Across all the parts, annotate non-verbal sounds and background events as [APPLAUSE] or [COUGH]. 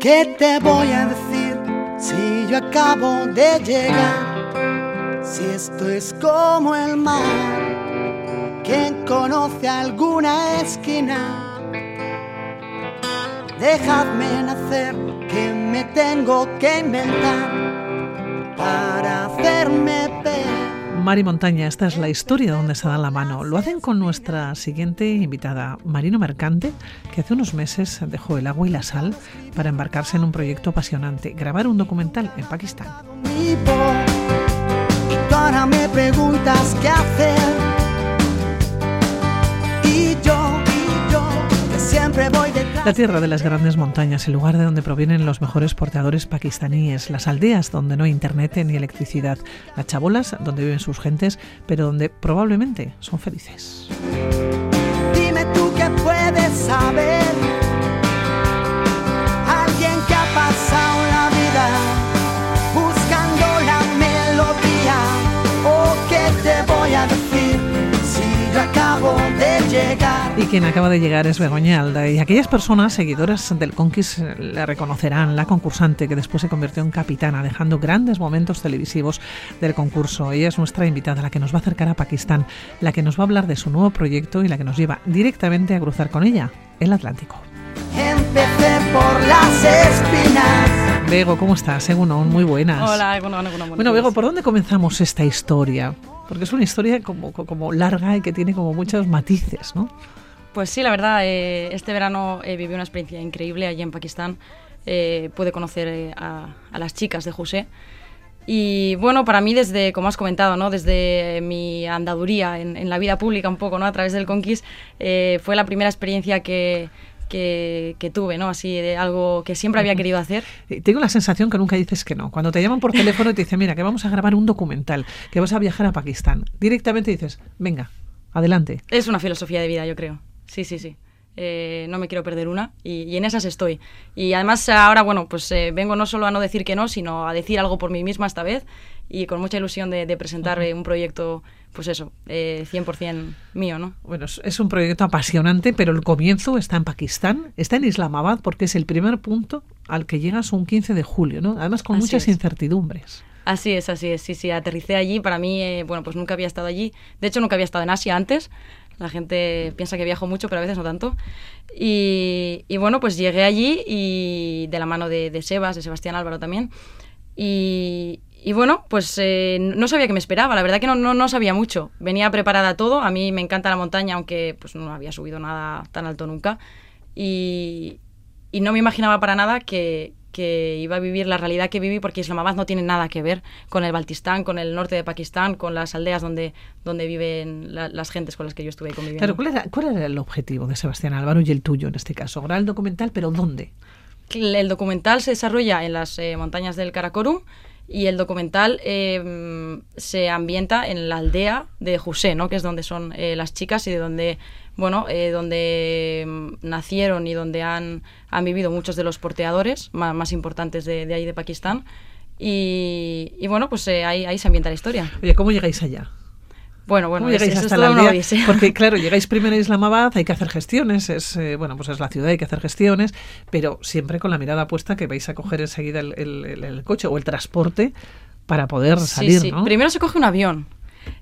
¿Qué te voy a decir si yo acabo de llegar? Si esto es como el mar, ¿quién conoce alguna esquina? Dejadme nacer, que me tengo que inventar para hacerme. Mari Montaña, esta es la historia donde se dan la mano. Lo hacen con nuestra siguiente invitada, Marino Mercante, que hace unos meses dejó el agua y la sal para embarcarse en un proyecto apasionante, grabar un documental en Pakistán. Me preguntas qué hacer. La tierra de las grandes montañas, el lugar de donde provienen los mejores porteadores pakistaníes, las aldeas donde no hay internet ni electricidad, las chabolas donde viven sus gentes, pero donde probablemente son felices. Quien acaba de llegar es Begoña Alda. Y aquellas personas seguidoras del Conquist la reconocerán, la concursante que después se convirtió en capitana, dejando grandes momentos televisivos del concurso. Ella es nuestra invitada, la que nos va a acercar a Pakistán, la que nos va a hablar de su nuevo proyecto y la que nos lleva directamente a cruzar con ella el Atlántico. Empecé por las espinas. Bego, ¿cómo estás? Según muy buenas. Hola, bueno, bueno, bueno, Bueno, Bego, ¿por dónde comenzamos esta historia? Porque es una historia como, como larga y que tiene como muchos matices, ¿no? Pues sí, la verdad, eh, este verano eh, viví una experiencia increíble allí en Pakistán. Eh, pude conocer eh, a, a las chicas de José. Y bueno, para mí desde, como has comentado, ¿no? desde mi andaduría en, en la vida pública un poco, ¿no? a través del Conquist, eh, fue la primera experiencia que, que, que tuve, ¿no? Así de algo que siempre había querido hacer. Tengo la sensación que nunca dices que no. Cuando te llaman por teléfono y te dicen, mira, que vamos a grabar un documental, que vas a viajar a Pakistán, directamente dices, venga, adelante. Es una filosofía de vida, yo creo. Sí, sí, sí. Eh, no me quiero perder una y, y, en esas estoy. Y además ahora, bueno, pues eh, vengo no solo a no decir que no, sino a decir algo por mí misma esta vez y con mucha ilusión de, de presentar un proyecto, pues eso, eh, 100% mío, ¿no? Bueno, es, un proyecto apasionante, pero el comienzo está en Pakistán, está en Islamabad, porque es el primer punto al que llegas un 15 de julio, ¿no? Además con Así muchas es. incertidumbres. Así es, así es, sí, sí, aterricé allí, para mí, eh, bueno, pues nunca había estado allí, de hecho nunca había estado en Asia antes, la gente piensa que viajo mucho, pero a veces no tanto. Y, bueno, pues llegué allí y de la mano de, de Sebas, de Sebastián Álvaro también. Y, bueno, pues eh, no sabía qué me esperaba, la verdad que no, no, sabía mucho. Venía preparada todo, a mí me encanta la montaña, aunque pues no había subido nada tan alto nunca. Y no me imaginaba para nada que, que, iba a vivir la realidad que viví, porque Islamabad no tiene nada que ver con el Baltistán, con el norte de Pakistán, con las aldeas donde, donde viven la, las gentes con las que yo estuve conviviendo. Claro, ¿cuál era, ¿cuál era el objetivo de Sebastián Álvaro y el tuyo en este caso? Grabar el documental, pero ¿dónde? El documental se desarrolla en las eh, montañas del Karakorum y el documental eh, se ambienta en la aldea de José, ¿no? que es donde son eh, las chicas y de donde, bueno, eh, donde nacieron y donde han, vivido muchos de los porteadores más, más importantes de, de, ahí de Pakistán. Y, y bueno, pues eh, ahí, ahí se ambienta la historia. Oye, ¿cómo llegáis allá? Bueno, bueno, ¿Cómo llegáis es, hasta es la aldea? Porque claro, llegáis primero a Islamabad, hay que hacer gestiones, es eh, bueno, pues es la ciudad, hay que hacer gestiones, pero siempre con la mirada puesta que vais a coger enseguida el, el, el, el coche o el transporte para poder salir, sí, sí. ¿no? Primero se coge un avión,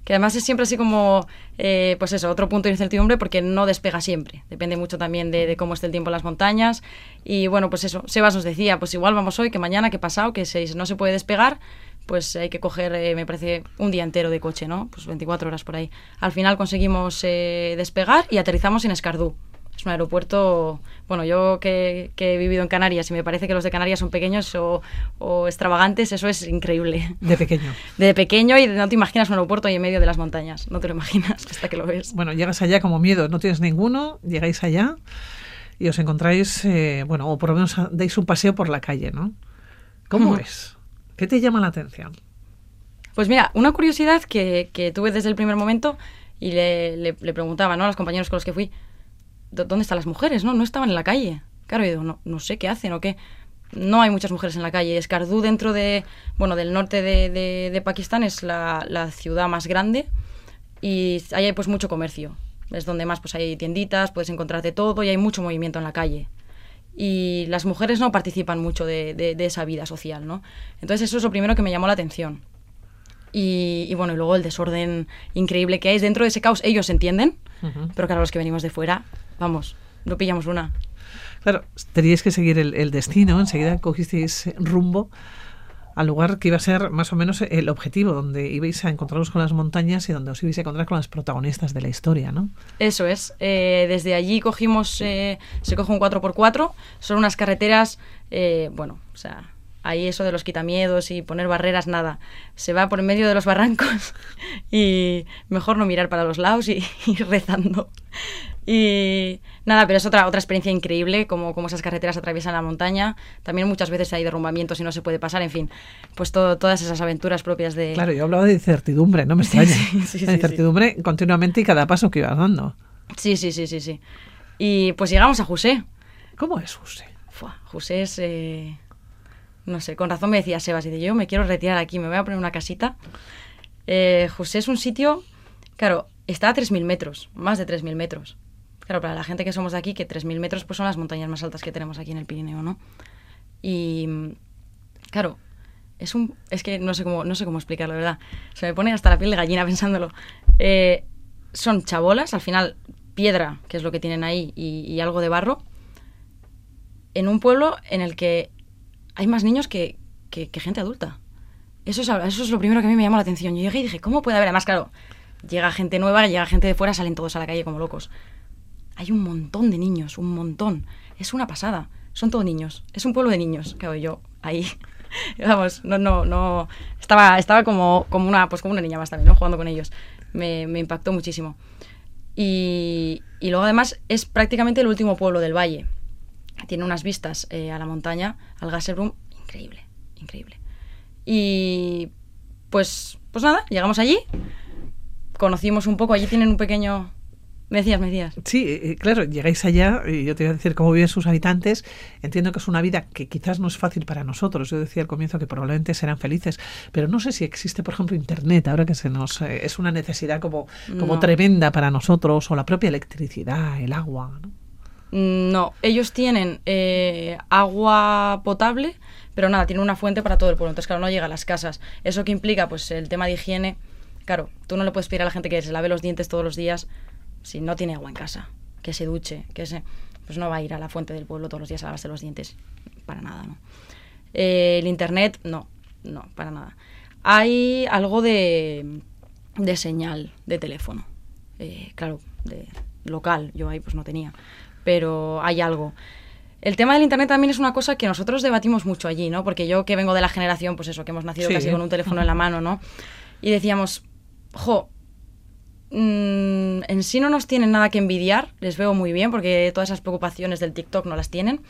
que además es siempre así como, eh, pues eso, otro punto de incertidumbre porque no despega siempre. Depende mucho también de, de, cómo esté el tiempo en las montañas. Y bueno, pues eso, Sebas nos decía, pues igual vamos hoy, que mañana, que pasado, que si no se puede despegar, pues hay que coger, eh, me parece, un día entero de coche, ¿no? Pues 24 horas por ahí. Al final conseguimos eh, despegar y aterrizamos en Escardú. Es un aeropuerto, bueno, yo que, que, he vivido en Canarias y me parece que los de Canarias son pequeños o, o, extravagantes, eso es increíble. De pequeño. [LAUGHS] De pequeño y no te imaginas un aeropuerto ahí en medio de las montañas, no te lo imaginas [LAUGHS] hasta que lo ves. Bueno, llegas allá como miedo, no tienes ninguno, llegáis allá y os encontráis, eh, bueno, o por lo menos dais un paseo por la calle, ¿no? ¿Cómo uh -huh. es? ¿Qué te llama la atención? Pues mira, una curiosidad que, que tuve desde el primer momento y le, le, preguntaba ¿no? a los compañeros con los que fui, ¿dónde están las mujeres? No, no estaban en la calle. Claro, yo digo, no, no sé qué hacen o qué. No hay muchas mujeres en la calle. Escardú, dentro de, bueno, del norte de, de, de Pakistán, es la, la, ciudad más grande y ahí hay pues mucho comercio. Es donde más pues hay tienditas, puedes encontrarte todo y hay mucho movimiento en la calle. Y las mujeres no participan mucho de, de, esa vida social, ¿no? Entonces eso es lo primero que me llamó la atención. Y, bueno, y luego el desorden increíble que hay dentro de ese caos. Ellos entienden, pero claro, los que venimos de fuera, vamos, no pillamos una. Claro, teníais que seguir el, el destino, enseguida cogisteis rumbo al lugar que iba a ser más o menos el objetivo, donde ibais a encontraros con las montañas y donde os ibais a encontrar con las protagonistas de la historia, ¿no? Eso es. Eh, desde allí cogimos, eh, se coge un 4x4, son unas carreteras, eh, bueno, o sea, ahí eso de los quitamiedos y poner barreras, nada. Se va por medio de los barrancos [LAUGHS] y mejor no mirar para los lados y [LAUGHS] ir rezando. Y nada, pero es otra, otra experiencia increíble, como, como esas carreteras atraviesan la montaña. También muchas veces hay derrumbamientos y no se puede pasar, en fin, pues todo, todas esas aventuras propias de... Claro, yo hablaba de incertidumbre, no me extraña. Sí, incertidumbre continuamente y cada paso que ibas dando. Sí, sí, sí, sí, sí. Y pues llegamos a José. ¿Cómo es José? José es... Eh, no sé, con razón me decía Sebas, y de yo me quiero retirar aquí, me voy a poner una casita. Eh, José es un sitio, claro, está a 3.000 metros, más de 3.000 metros. Claro, para la gente que somos de aquí, que 3.000 metros pues son las montañas más altas que tenemos aquí en el Pirineo, ¿no? Y claro, es un es que no sé cómo no sé cómo explicarlo, ¿verdad? Se me pone hasta la piel de gallina pensándolo. Eh, son chabolas, al final piedra, que es lo que tienen ahí, y, algo de barro, en un pueblo en el que hay más niños que, que, gente adulta. Eso es, eso es lo primero que a mí me llamó la atención. Yo llegué y dije, ¿cómo puede haber? Además, claro, llega gente nueva, llega gente de fuera, salen todos a la calle como locos hay un montón de niños, un montón. Es una pasada. Son todos niños. Es un pueblo de niños. Claro, yo ahí, [LAUGHS] vamos, no, no, no. Estaba, estaba como, como, una, pues como una niña más también, ¿no? Jugando con ellos. Me, impactó muchísimo. Y, y, luego además es prácticamente el último pueblo del valle. Tiene unas vistas eh, a la montaña, al Gasserbrum, increíble, increíble. Y pues, pues nada, llegamos allí, conocimos un poco, allí tienen un pequeño me decías, me decías. Sí, eh, eh, claro, llegáis allá y yo te voy a decir cómo viven sus habitantes. Entiendo que es una vida que quizás no es fácil para nosotros. Yo decía al comienzo que probablemente serán felices, pero no sé si existe, por ejemplo, Internet, ahora que se nos eh, es una necesidad como, como tremenda para nosotros, o la propia electricidad, el agua. ¿no? Mm, no, ellos tienen agua potable, pero nada, tienen una fuente para todo el pueblo. Entonces, claro, no llega a las casas. ¿Eso que implica? Pues el tema de higiene. Claro, tú no le puedes pedir a la gente que se lave los dientes todos los días si no tiene agua en casa, que se duche, que se, pues no va a ir a la fuente del pueblo todos los días a lavarse los dientes, para nada, ¿no? Eh, el internet, no, no, para nada. Hay algo de, de señal de teléfono, eh, claro, de local, yo ahí pues no tenía, pero hay algo. El tema del internet también es una cosa que nosotros debatimos mucho allí, ¿no? Porque yo que vengo de la generación, pues eso, que hemos nacido casi con un teléfono en la mano, ¿no? Y decíamos, jo, Mm, en sí no nos tienen nada que envidiar, les veo muy bien porque todas esas preocupaciones del TikTok no las tienen,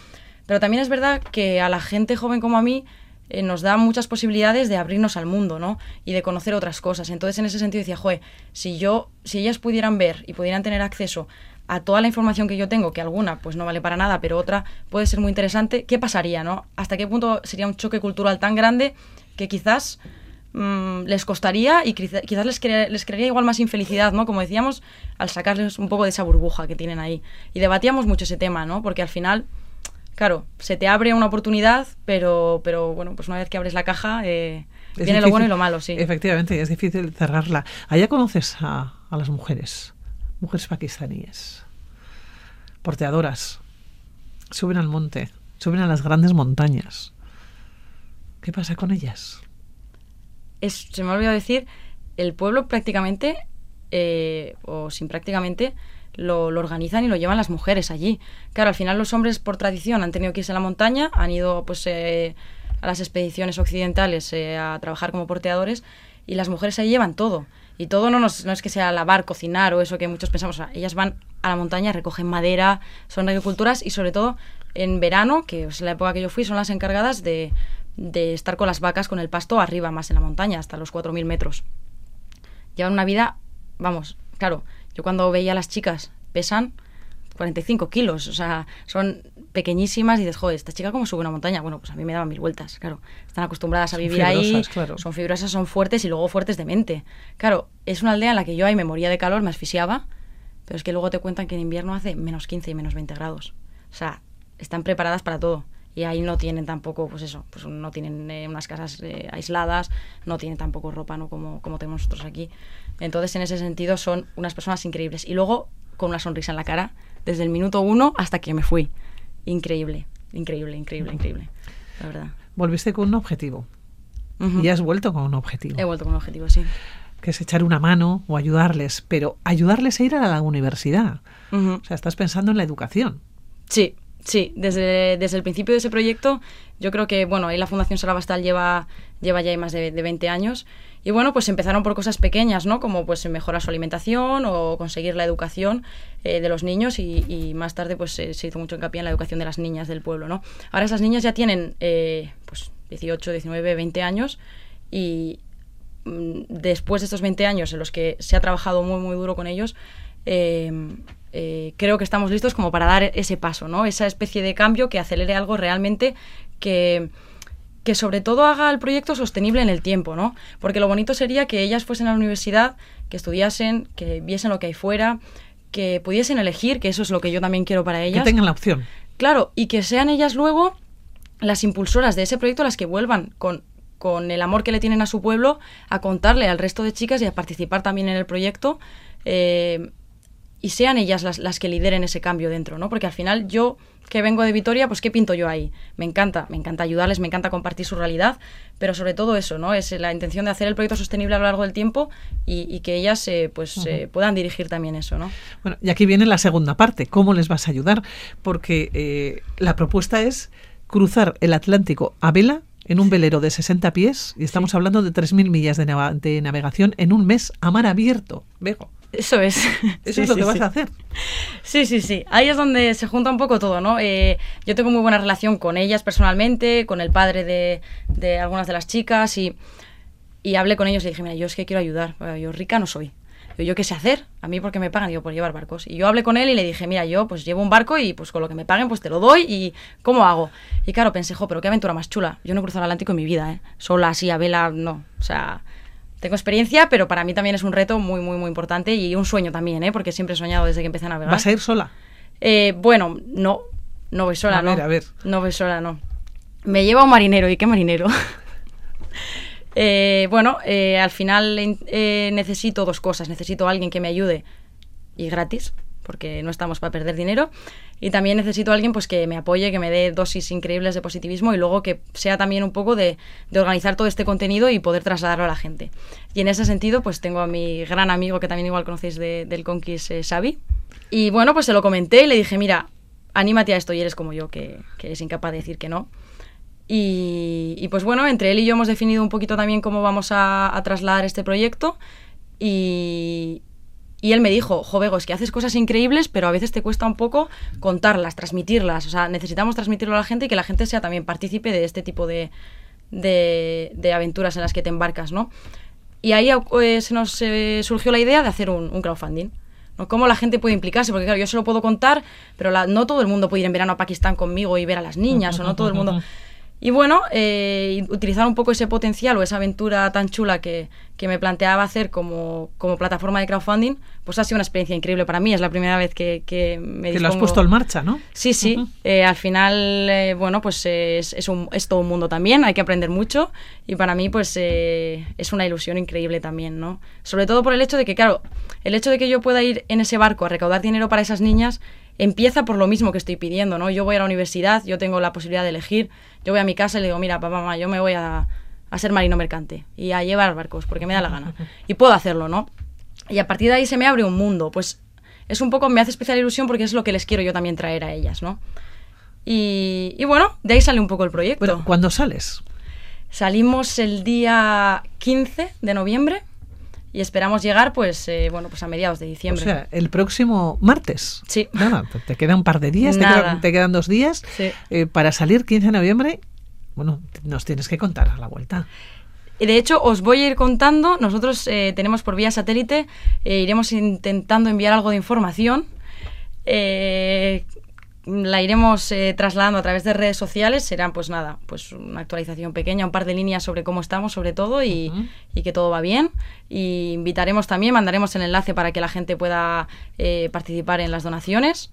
pero también es verdad que a la gente joven como a mí eh, nos da muchas posibilidades de abrirnos al mundo, ¿no? Y de conocer otras cosas. Entonces, en ese sentido decía, joder, si yo, si ellas pudieran ver y pudieran tener acceso a toda la información que yo tengo, que alguna pues no vale para nada, pero otra puede ser muy interesante, ¿qué pasaría, no? ¿Hasta qué punto sería un choque cultural tan grande que quizás Mm, les costaría y quizás les, les crearía igual más infelicidad, ¿no? Como decíamos, al sacarles un poco de esa burbuja que tienen ahí. Y debatíamos mucho ese tema, ¿no? Porque al final, claro, se te abre una oportunidad, pero, pero bueno, pues una vez que abres la caja, eh, viene lo bueno y lo malo, sí. Efectivamente, es difícil cerrarla. Allá conoces a, a las mujeres, mujeres pakistaníes, porteadoras, suben al monte, suben a las grandes montañas. ¿Qué pasa con ellas? Se me ha olvidado decir, el pueblo prácticamente, eh, o sin prácticamente, lo, organizan y lo llevan las mujeres allí. Claro, al final los hombres por tradición han tenido que irse a la montaña, han ido pues eh, a las expediciones occidentales eh, a trabajar como porteadores y las mujeres ahí llevan todo. Y todo no, no es que sea lavar, cocinar o eso que muchos pensamos. ellas van a la montaña, recogen madera, son agriculturas y sobre todo en verano, que es la época que yo fui, son las encargadas de de estar con las vacas con el pasto arriba, más en la montaña, hasta los 4.000 metros. Llevan una vida, vamos, claro, yo cuando veía a las chicas pesan 45 kilos, o sea, son pequeñísimas y dices, joder, esta chica cómo sube una montaña. Bueno, pues a mí me daban mil vueltas, claro. Están acostumbradas a vivir ahí, son fibrosas, son fuertes y luego fuertes de mente. Claro, es una aldea en la que yo ahí me moría de calor, me asfixiaba, pero es que luego te cuentan que en invierno hace menos 15 y menos 20 grados. O sea, están preparadas para todo. Y ahí no tienen tampoco, pues eso, pues no tienen eh, unas casas eh, aisladas, no tienen tampoco ropa, ¿no? Como, como tenemos nosotros aquí. Entonces, en ese sentido, son unas personas increíbles. Y luego, con una sonrisa en la cara, desde el minuto uno hasta que me fui. Increíble, increíble, increíble, increíble. La verdad. Volviste con un objetivo. Ujú. Y has vuelto con un objetivo. He vuelto con un objetivo, sí. Que es echar una mano o ayudarles. Pero ayudarles a ir a la universidad. Ujú. O sea, estás pensando en la educación. Sí, sí, desde, desde el principio de ese proyecto, yo creo que, bueno, ahí la Fundación Sara Bastal lleva, lleva ya más de, de 20 años. Y bueno, pues empezaron por cosas pequeñas, ¿no? Como pues mejorar su alimentación o conseguir la educación eh, de los niños y, más tarde pues eh, se hizo mucho hincapié en la educación de las niñas del pueblo, ¿no? Ahora esas niñas ya tienen eh, pues 18, 19, 20 años y mm, después de estos 20 años en los que se ha trabajado muy, muy duro con ellos, eh, creo que estamos listos como para dar ese paso, ¿no? Esa especie de cambio que acelere algo realmente que, que sobre todo haga el proyecto sostenible en el tiempo, ¿no? Porque lo bonito sería que ellas fuesen a la universidad, que estudiasen, que viesen lo que hay fuera, que pudiesen elegir, que eso es lo que yo también quiero para ellas. Que tengan la opción. Claro, y que sean ellas luego las impulsoras de ese proyecto las que vuelvan con, con el amor que le tienen a su pueblo a contarle al resto de chicas y a participar también en el proyecto eh, y sean ellas las, las que lideren ese cambio dentro, ¿no? Porque al final yo que vengo de Vitoria, pues ¿qué pinto yo ahí? Me encanta, me encanta ayudarles, me encanta compartir su realidad, pero sobre todo eso, ¿no? Es la intención de hacer el proyecto sostenible a lo largo del tiempo y, y que ellas eh, pues eh, puedan dirigir también eso, ¿no? Bueno, y aquí viene la segunda parte. ¿Cómo les vas a ayudar? Porque eh, la propuesta es cruzar el Atlántico a vela en un velero de 60 pies y estamos hablando de 3.000 millas de, de navegación en un mes a mar abierto. Vego, Eso es. eso Sí, es lo sí, que vas a hacer. Sí, sí, sí. Ahí es donde se junta un poco todo, ¿no? Eh, yo tengo muy buena relación con ellas personalmente, con el padre de, de algunas de las chicas y, y hablé con ellos y dije, mira, yo es que quiero ayudar. Yo rica no soy. Yo, ¿yo qué sé hacer? A mí porque me pagan, digo, por llevar barcos. Y yo hablé con él y le dije, mira, yo pues llevo un barco y pues con lo que me paguen pues te lo doy y ¿cómo hago? Y claro, pensé, jo, pero qué aventura más chula. Yo no he cruzado el Atlántico en mi vida, ¿eh? Sola, así, a vela, no. O sea, tengo experiencia, pero para mí también es un reto muy, muy, muy importante y un sueño también, ¿eh? Porque siempre he soñado desde que empecé a navegar. ¿Vas a ir sola? Eh, bueno, no, no voy sola, A no. ver, a ver. No voy sola, no. Me lleva un marinero, ¿y qué marinero? [LAUGHS] Eh, bueno, eh, al final eh, necesito dos cosas. Necesito a alguien que me ayude y gratis, porque no estamos para perder dinero. Y también necesito a alguien pues, que me apoye, que me dé dosis increíbles de positivismo y luego que sea también un poco de, organizar todo este contenido y poder trasladarlo a la gente. Y en ese sentido, pues tengo a mi gran amigo que también igual conocéis de- del Conquist, eh, Xavi. Y bueno, pues se lo comenté y le dije, mira, anímate a esto y eres como yo, que, que es incapaz de decir que no. Y, y, pues bueno, entre él y yo hemos definido un poquito también cómo vamos a, a trasladar este proyecto. Y, y él me dijo, Jovego, es que haces cosas increíbles, pero a veces te cuesta un poco contarlas, transmitirlas. O sea, necesitamos transmitirlo a la gente y que la gente sea también partícipe de este tipo de, de, aventuras en las que te embarcas, ¿no? Y ahí eh, se nos eh, surgió la idea de hacer un, un crowdfunding. ¿Cómo la gente puede implicarse? Porque claro, yo se lo puedo contar, pero no todo el mundo puede ir en verano a Pakistán conmigo y ver a las niñas, o no todo el mundo... Y bueno, eh, utilizar un poco ese potencial o esa aventura tan chula que, que me planteaba hacer como, como plataforma de crowdfunding, pues ha sido una experiencia increíble para mí. Es la primera vez que, que me Que lo has puesto en marcha, ¿no? Sí, sí. Eh, al final, eh, bueno, pues es, es, un- es todo un mundo también, hay que aprender mucho y para mí, pues eh, es una ilusión increíble también, ¿no? Sobre todo por el hecho de que, claro, el hecho de que yo pueda ir en ese barco a recaudar dinero para esas niñas empieza por lo mismo que estoy pidiendo, ¿no? Yo voy a la universidad, yo tengo la posibilidad de elegir, yo voy a mi casa y le digo, mira, papá, mamá, yo me voy a, a ser marino mercante y a llevar barcos porque me da la gana. Y puedo hacerlo, ¿no? Y a partir de ahí se me abre un mundo, pues es un poco, me hace especial ilusión porque es lo que les quiero yo también traer a ellas, ¿no? Y, y bueno, de ahí sale un poco el proyecto. Bueno, ¿cuándo sales? Salimos el día 15 de noviembre y esperamos llegar, pues, eh, bueno, pues a mediados de O diciembre. sea, el próximo martes. Sí. [LAUGHS] Nada, te- te queda un par de días, te quedan, te quedan dos días Sí. eh, para salir 15 de noviembre. Bueno, nos tienes que contar a la vuelta. De hecho, os voy a ir contando. Nosotros eh, tenemos por vía satélite, eh, iremos intentando enviar algo de información. Eh, la iremos eh, trasladando a través de redes sociales. Serán, pues nada, pues una actualización pequeña, un par de líneas sobre cómo estamos, sobre todo, y, Ujú. y que todo va bien. Y invitaremos también, mandaremos el enlace para que la gente pueda eh, participar en las donaciones.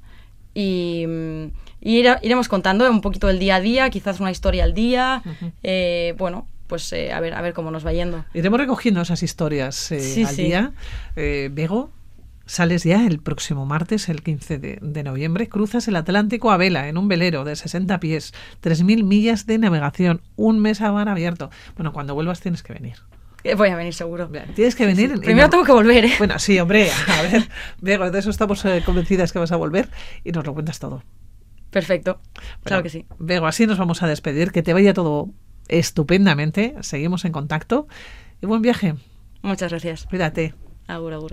Y, mm, y ira- iremos contando un poquito el día a día, quizás una historia al día. eh, bueno, pues eh, a, ver, a ver cómo nos va yendo. Iremos recogiendo esas historias eh, Sí, al sí. día. Eh, Bego, sales ya el próximo martes, el 15 de, de noviembre. Cruzas el Atlántico a vela en un velero de 60 pies, 3.000 millas de navegación, un mes a mar abierto. Bueno, cuando vuelvas tienes que venir. Eh, voy a venir seguro. Tienes que venir. Primero tengo que volver, ¿eh? Bueno, sí, hombre, a ver, Bego, de eso estamos eh, convencidas que vas a volver y nos lo cuentas todo. Perfecto. claro que sí. Bego, así nos vamos a despedir. Que te vaya todo estupendamente. Seguimos en contacto y buen viaje. Muchas gracias. Cuídate. Agur, agur.